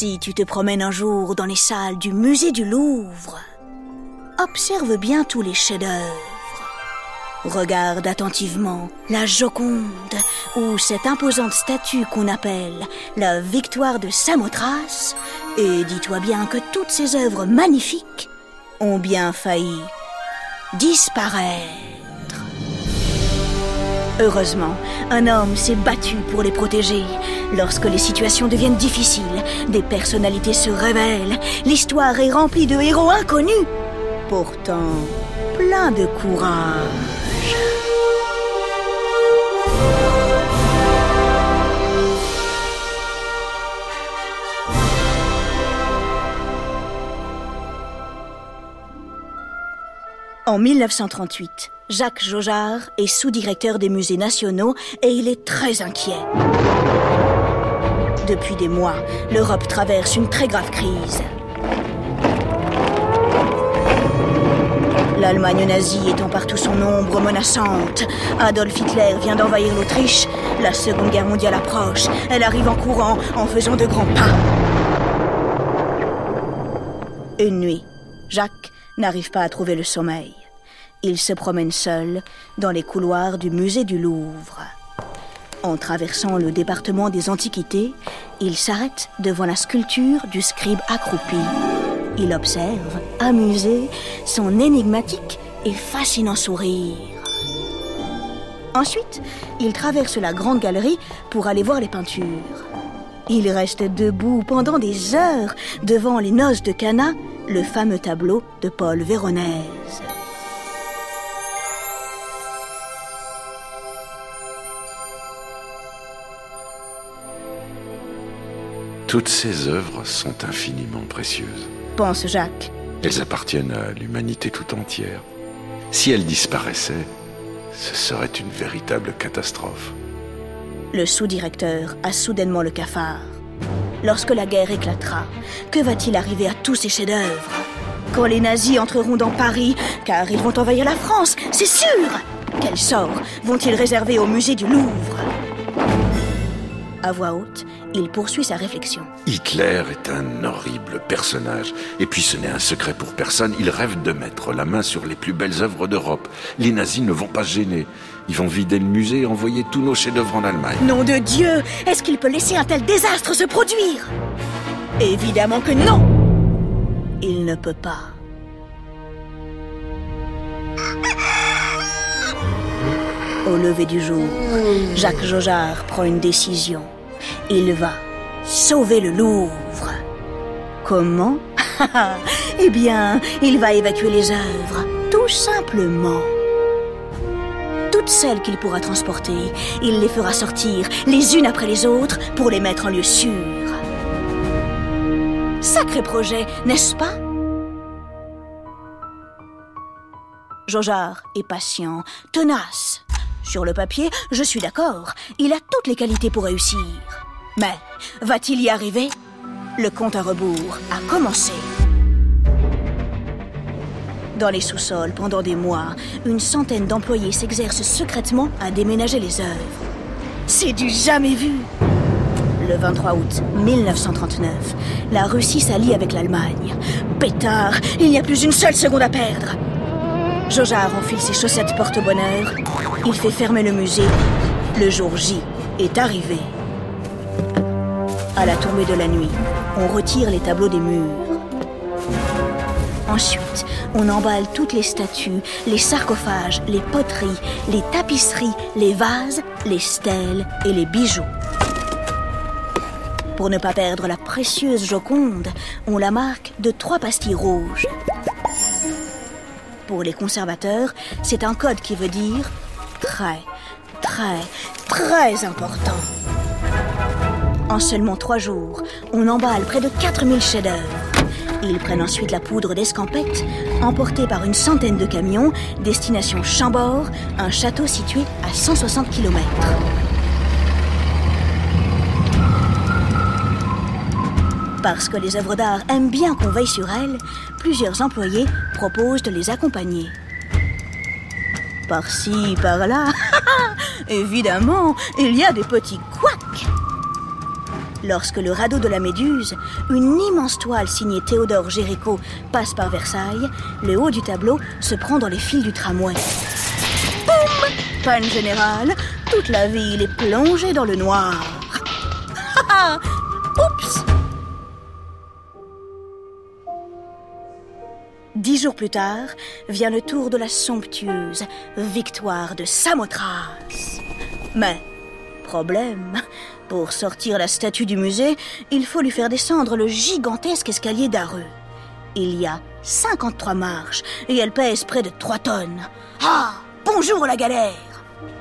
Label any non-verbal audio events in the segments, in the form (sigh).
Si tu te promènes un jour dans les salles du musée du Louvre, observe bien tous les chefs-d'œuvre. Regarde attentivement la Joconde ou cette imposante statue qu'on appelle la victoire de Samothrace et dis-toi bien que toutes ces œuvres magnifiques ont bien failli disparaître. Heureusement, un homme s'est battu pour les protéger. Lorsque les situations deviennent difficiles, des personnalités se révèlent. L'histoire est remplie de héros inconnus. Pourtant, plein de courage. En 1938, Jacques Jaujard est sous-directeur des musées nationaux et il est très inquiet. Depuis des mois, l'Europe traverse une très grave crise. L'Allemagne nazie étant partout son ombre menaçante. Adolf Hitler vient d'envahir l'Autriche. La Seconde Guerre mondiale approche. Elle arrive en courant, en faisant de grands pas. Une nuit, Jacques n'arrive pas à trouver le sommeil. Il se promène seul dans les couloirs du musée du Louvre. En traversant le département des antiquités, il s'arrête devant la sculpture du scribe accroupi. Il observe, amusé, son énigmatique et fascinant sourire. Ensuite, il traverse la grande galerie pour aller voir les peintures. Il reste debout pendant des heures devant les noces de Cana, le fameux tableau de Paul Véronèse. Toutes ces œuvres sont infiniment précieuses. Pense Jacques. Elles appartiennent à l'humanité tout entière. Si elles disparaissaient, ce serait une véritable catastrophe. Le sous-directeur a soudainement le cafard. Lorsque la guerre éclatera, que va-t-il arriver à tous ces chefs-d'œuvre? Quand les nazis entreront dans Paris, car ils vont envahir la France, c'est sûr Quel sort vont-ils réserver au musée du Louvre? À voix haute, il poursuit sa réflexion. Hitler est un horrible personnage. Et puis ce n'est un secret pour personne, il rêve de mettre la main sur les plus belles œuvres d'Europe. Les nazis ne vont pas gêner. Ils vont vider le musée et envoyer tous nos chefs-d'œuvre en Allemagne. Nom de Dieu Est-ce qu'il peut laisser un tel désastre se produire? Évidemment que non Il ne peut pas. Au lever du jour, Jacques Jaujard prend une décision. Il va sauver le Louvre. Comment? (laughs) Eh bien, il va évacuer les œuvres, tout simplement. Toutes celles qu'il pourra transporter, il les fera sortir les unes après les autres pour les mettre en lieu sûr. Sacré projet, n'est-ce pas? Jaujard est patient, tenace. Sur le papier, je suis d'accord, il a toutes les qualités pour réussir. Mais va-t-il y arriver? Le compte à rebours a commencé. Dans les sous-sols, pendant des mois, une centaine d'employés s'exercent secrètement à déménager les œuvres. C'est du jamais vu Le 23 août 1939, la Russie s'allie avec l'Allemagne. Pétard, il n'y a plus une seule seconde à perdre Jaujard enfile ses chaussettes porte-bonheur. Il fait fermer le musée. Le jour J est arrivé. À la tombée de la nuit, on retire les tableaux des murs. Ensuite, on emballe toutes les statues, les sarcophages, les poteries, les tapisseries, les vases, les stèles et les bijoux. Pour ne pas perdre la précieuse Joconde, on la marque de trois pastilles rouges. Pour les conservateurs, c'est un code qui veut dire très, très, très important. En seulement trois jours, on emballe près de 4000 chefs-d'œuvre. Ils prennent ensuite la poudre d'escampette, emportée par une centaine de camions, destination Chambord, un château situé à 160 km. Parce que les œuvres d'art aiment bien qu'on veille sur elles, plusieurs employés proposent de les accompagner. Par-ci, par-là, (laughs) évidemment, il y a des petits couacs. Lorsque le radeau de la Méduse, une immense toile signée Théodore Géricault, passe par Versailles, le haut du tableau se prend dans les fils du tramway. Boum Panne générale, toute la ville est plongée dans le noir. (laughs) Oups Dix jours plus tard, vient le tour de la somptueuse victoire de Samothrace. Mais, problème, pour sortir la statue du musée, il faut lui faire descendre le gigantesque escalier d'Areux. Il y a 53 marches et elle pèse près de 3 tonnes. Ah Bonjour la galère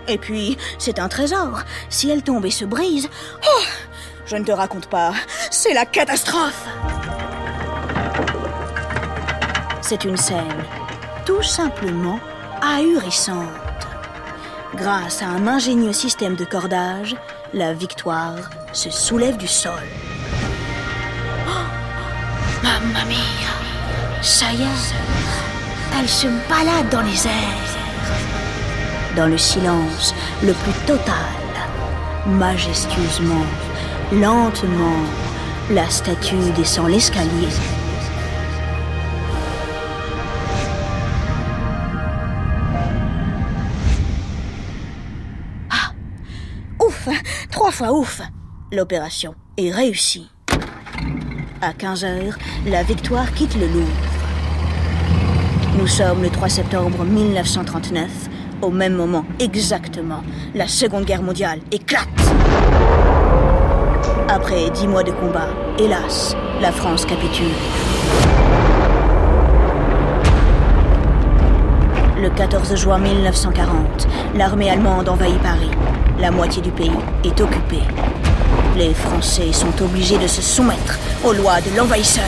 Et puis, c'est un trésor. Si elle tombe et se brise, oh, je ne te raconte pas, c'est la catastrophe C'est une scène tout simplement ahurissante. Grâce à un ingénieux système de cordage, la victoire se soulève du sol. Oh, mamma mia Ça y est, elle se balade dans les airs. Dans le silence le plus total, majestueusement, lentement, la statue descend l'escalier. Fois ouf L'opération est réussie. À 15 heures, la victoire quitte le Louvre. Nous sommes le 3 septembre 1939. Au même moment, exactement, la Seconde Guerre mondiale éclate. Après dix mois de combat, hélas, la France capitule. Le 14 juin 1940, l'armée allemande envahit Paris. La moitié du pays est occupée. Les Français sont obligés de se soumettre aux lois de l'envahisseur.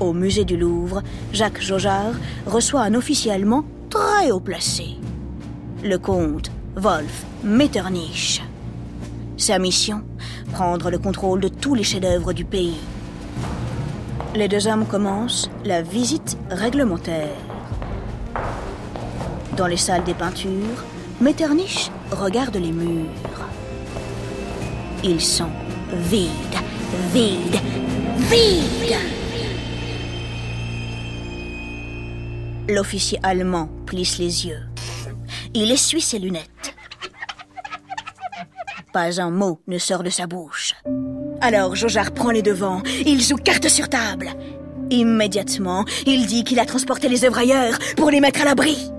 Au musée du Louvre, Jacques Jaujard reçoit un officier allemand très haut placé. Le comte Wolf Metternich. Sa mission Prendre le contrôle de tous les chefs-d'œuvre du pays. Les deux hommes commencent la visite réglementaire. Dans les salles des peintures, Metternich regarde les murs. Ils sont vides, vides, vides. L'officier allemand plisse les yeux. Il essuie ses lunettes. Pas un mot ne sort de sa bouche. Alors Jojar prend les devants. Il joue carte sur table. Immédiatement, il dit qu'il a transporté les œuvres ailleurs pour les mettre à l'abri.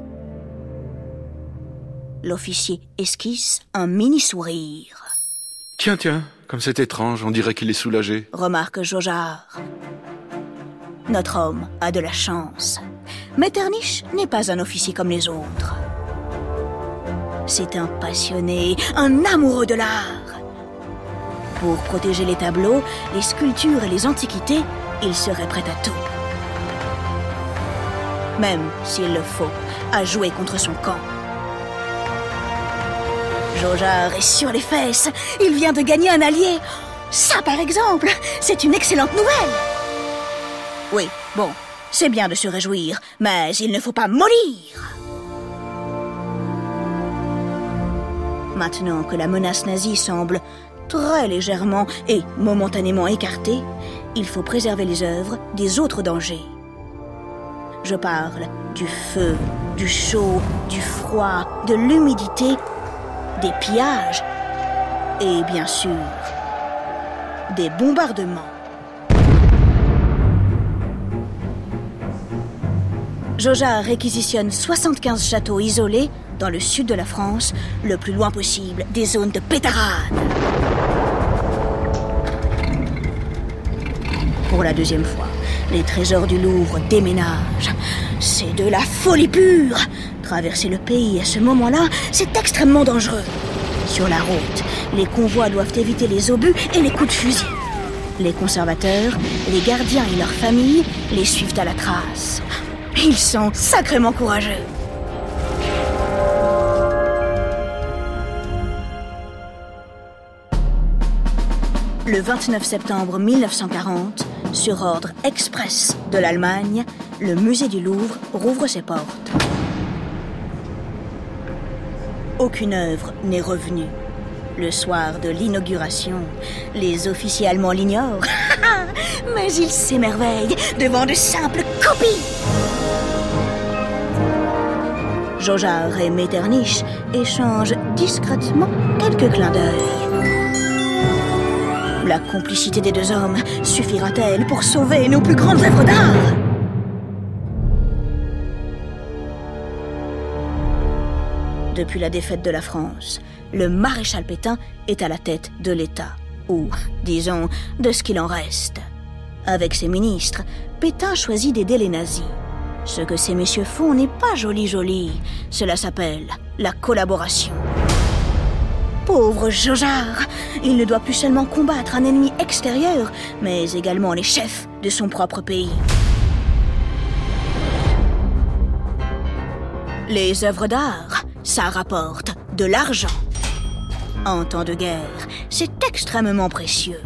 L'officier esquisse un mini sourire. Tiens, tiens, comme c'est étrange, on dirait qu'il est soulagé. Remarque Jojar. Notre homme a de la chance. Metternich n'est pas un officier comme les autres. C'est un passionné, un amoureux de l'art. Pour protéger les tableaux, les sculptures et les antiquités, il serait prêt à tout. Même s'il le faut, à jouer contre son camp. Jojar est sur les fesses. Il vient de gagner un allié. Ça, par exemple, c'est une excellente nouvelle. Oui, bon, c'est bien de se réjouir, mais il ne faut pas mollir. Maintenant que la menace nazie semble très légèrement et momentanément écartée, il faut préserver les œuvres des autres dangers. Je parle du feu, du chaud, du froid, de l'humidité, des pillages et bien sûr des bombardements. Joja réquisitionne 75 châteaux isolés dans le sud de la France, le plus loin possible des zones de pétarade. Pour la deuxième fois, les trésors du Louvre déménagent. C'est de la folie pure. Traverser le pays à ce moment-là, c'est extrêmement dangereux. Sur la route, les convois doivent éviter les obus et les coups de fusil. Les conservateurs, les gardiens et leurs familles les suivent à la trace. Ils sont sacrément courageux. Le 29 septembre 1940, sur ordre express de l'Allemagne, le musée du Louvre rouvre ses portes. Aucune œuvre n'est revenue. Le soir de l'inauguration, les officiers allemands l'ignorent, (laughs) mais ils s'émerveillent devant de simples copies. Jojar et Metternich échangent discrètement quelques clins d'œil. La complicité des deux hommes suffira-t-elle pour sauver nos plus grandes œuvres d'art? Depuis la défaite de la France, le maréchal Pétain est à la tête de l'État, ou, disons, de ce qu'il en reste. Avec ses ministres, Pétain choisit d'aider les nazis. Ce que ces messieurs font n'est pas joli joli, cela s'appelle la collaboration. Pauvre Jojar Il ne doit plus seulement combattre un ennemi extérieur, mais également les chefs de son propre pays. Les œuvres d'art, ça rapporte de l'argent. En temps de guerre, c'est extrêmement précieux.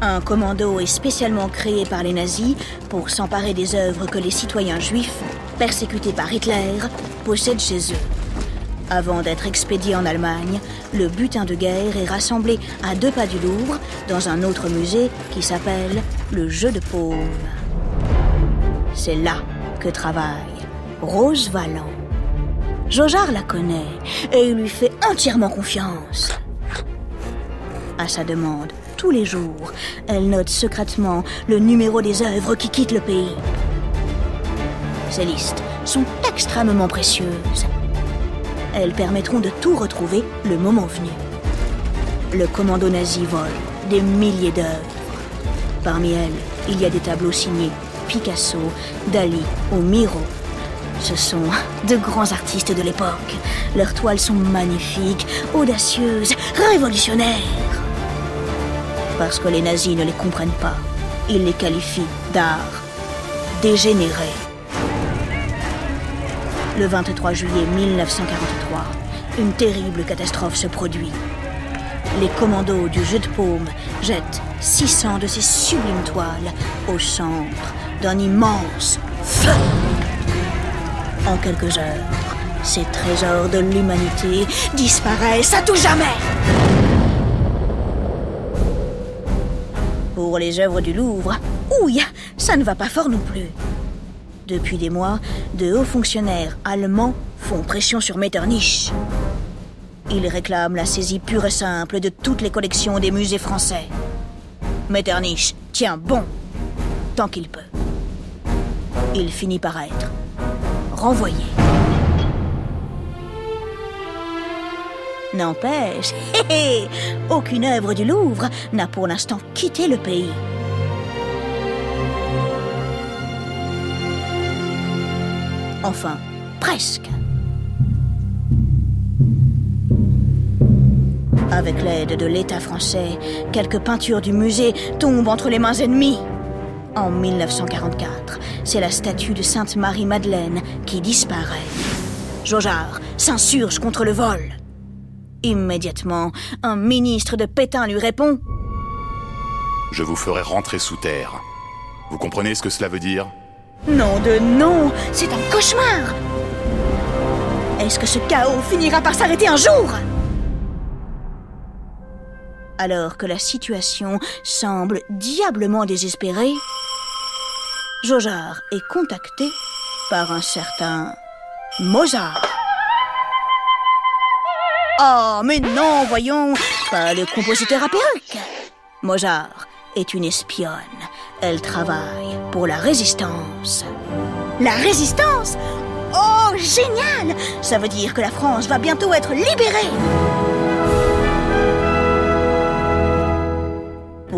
Un commando est spécialement créé par les nazis pour s'emparer des œuvres que les citoyens juifs, persécutés par Hitler, possèdent chez eux. Avant d'être expédié en Allemagne, le butin de guerre est rassemblé à deux pas du Louvre dans un autre musée qui s'appelle le Jeu de Paume. C'est là que travaille Rose Valland. Jojar la connaît et lui fait entièrement confiance. À sa demande, tous les jours, elle note secrètement le numéro des œuvres qui quittent le pays. Ces listes sont extrêmement précieuses. Elles permettront de tout retrouver le moment venu. Le commando nazi vole des milliers d'œuvres. Parmi elles, il y a des tableaux signés Picasso, Dali ou Miro. Ce sont de grands artistes de l'époque. Leurs toiles sont magnifiques, audacieuses, révolutionnaires. Parce que les nazis ne les comprennent pas, ils les qualifient d'art dégénéré. Le 23 juillet 1943, une terrible catastrophe se produit. Les commandos du jeu de paume jettent 600 de ces sublimes toiles au centre d'un immense feu. En quelques heures, ces trésors de l'humanité disparaissent à tout jamais. Pour les œuvres du Louvre, ouille, ça ne va pas fort non plus. Depuis des mois, de hauts fonctionnaires allemands font pression sur Metternich. Ils réclament la saisie pure et simple de toutes les collections des musées français. Metternich tient bon, tant qu'il peut. Il finit par être renvoyé. N'empêche, aucune œuvre du Louvre n'a pour l'instant quitté le pays. Enfin, presque. Avec l'aide de l'État français, quelques peintures du musée tombent entre les mains ennemies. En 1944, c'est la statue de Sainte Marie-Madeleine qui disparaît. Jojar s'insurge contre le vol. Immédiatement, un ministre de Pétain lui répond Je vous ferai rentrer sous terre. Vous comprenez ce que cela veut dire? Non de non, c'est un cauchemar. Est-ce que ce chaos finira par s'arrêter un jour? Alors que la situation semble diablement désespérée, Jojar est contacté par un certain Mozart. Oh, mais non, voyons, pas le compositeur à perruque. Mozart est une espionne. Elle travaille pour la résistance. La résistance? Oh, génial Ça veut dire que la France va bientôt être libérée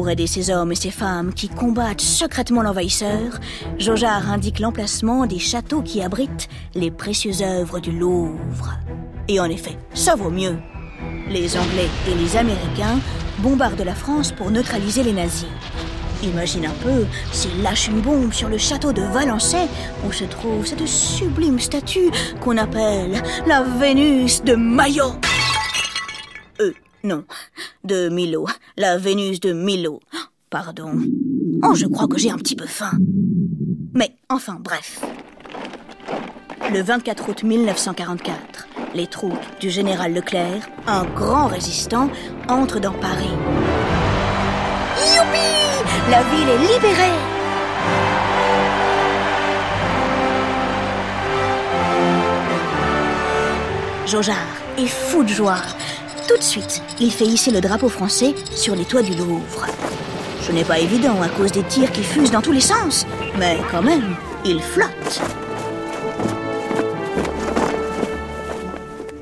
Pour aider ces hommes et ces femmes qui combattent secrètement l'envahisseur, Jojar indique l'emplacement des châteaux qui abritent les précieuses œuvres du Louvre. Et en effet, ça vaut mieux. Les Anglais et les Américains bombardent la France pour neutraliser les nazis. Imagine un peu s'ils lâchent une bombe sur le château de Valençay où se trouve cette sublime statue qu'on appelle la Vénus de Maillot. Non, de Milo, la Vénus de Milo. Pardon. Oh, je crois que j'ai un petit peu faim. Mais enfin, bref. Le 24 août 1944, les troupes du général Leclerc, un grand résistant, entrent dans Paris. Youpi La ville est libérée Jojard est fou de joie. Tout de suite, il fait hisser le drapeau français sur les toits du Louvre. Ce n'est pas évident à cause des tirs qui fusent dans tous les sens, mais quand même, il flotte.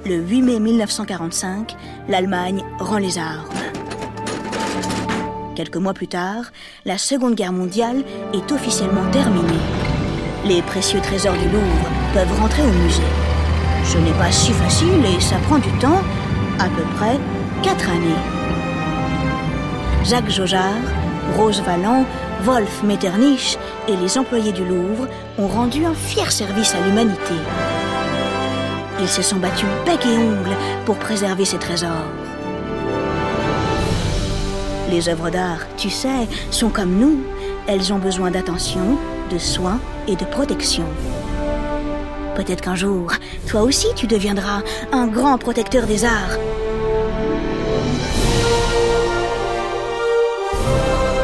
Le 8 mai 1945, l'Allemagne rend les armes. Quelques mois plus tard, la Seconde Guerre mondiale est officiellement terminée. Les précieux trésors du Louvre peuvent rentrer au musée. Ce n'est pas si facile et ça prend du temps, à peu près quatre années. Jacques Jaujard, Rose Valland, Wolf Metternich et les employés du Louvre ont rendu un fier service à l'humanité. Ils se sont battus bec et ongles pour préserver ces trésors. Les œuvres d'art, tu sais, sont comme nous. Elles ont besoin d'attention, de soins et de protection. Peut-être qu'un jour, toi aussi, tu deviendras un grand protecteur des arts.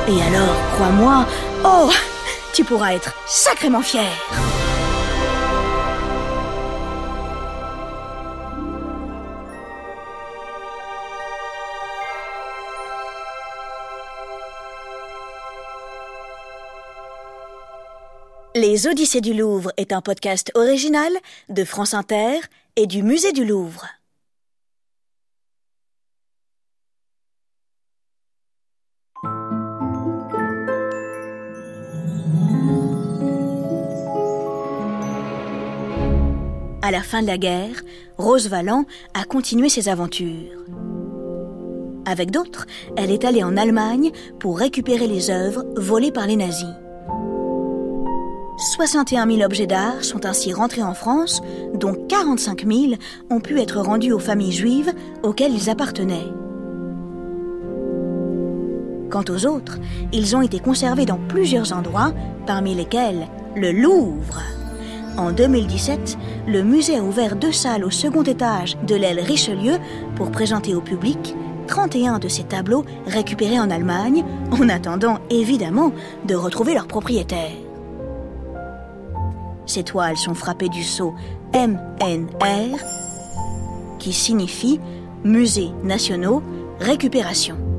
Et alors, crois-moi, oh, tu pourras être sacrément fier. Les Odyssées du Louvre est un podcast original de France Inter et du Musée du Louvre. À la fin de la guerre, Rose Valland a continué ses aventures. Avec d'autres, elle est allée en Allemagne pour récupérer les œuvres volées par les nazis. 61 000 objets d'art sont ainsi rentrés en France, dont 45 000 ont pu être rendus aux familles juives auxquelles ils appartenaient. Quant aux autres, ils ont été conservés dans plusieurs endroits, parmi lesquels le Louvre. En 2017, le musée a ouvert deux salles au second étage de l'aile Richelieu pour présenter au public 31 de ces tableaux récupérés en Allemagne, en attendant évidemment de retrouver leur propriétaire. Ces toiles sont frappées du sceau MNR, qui signifie Musées nationaux récupération.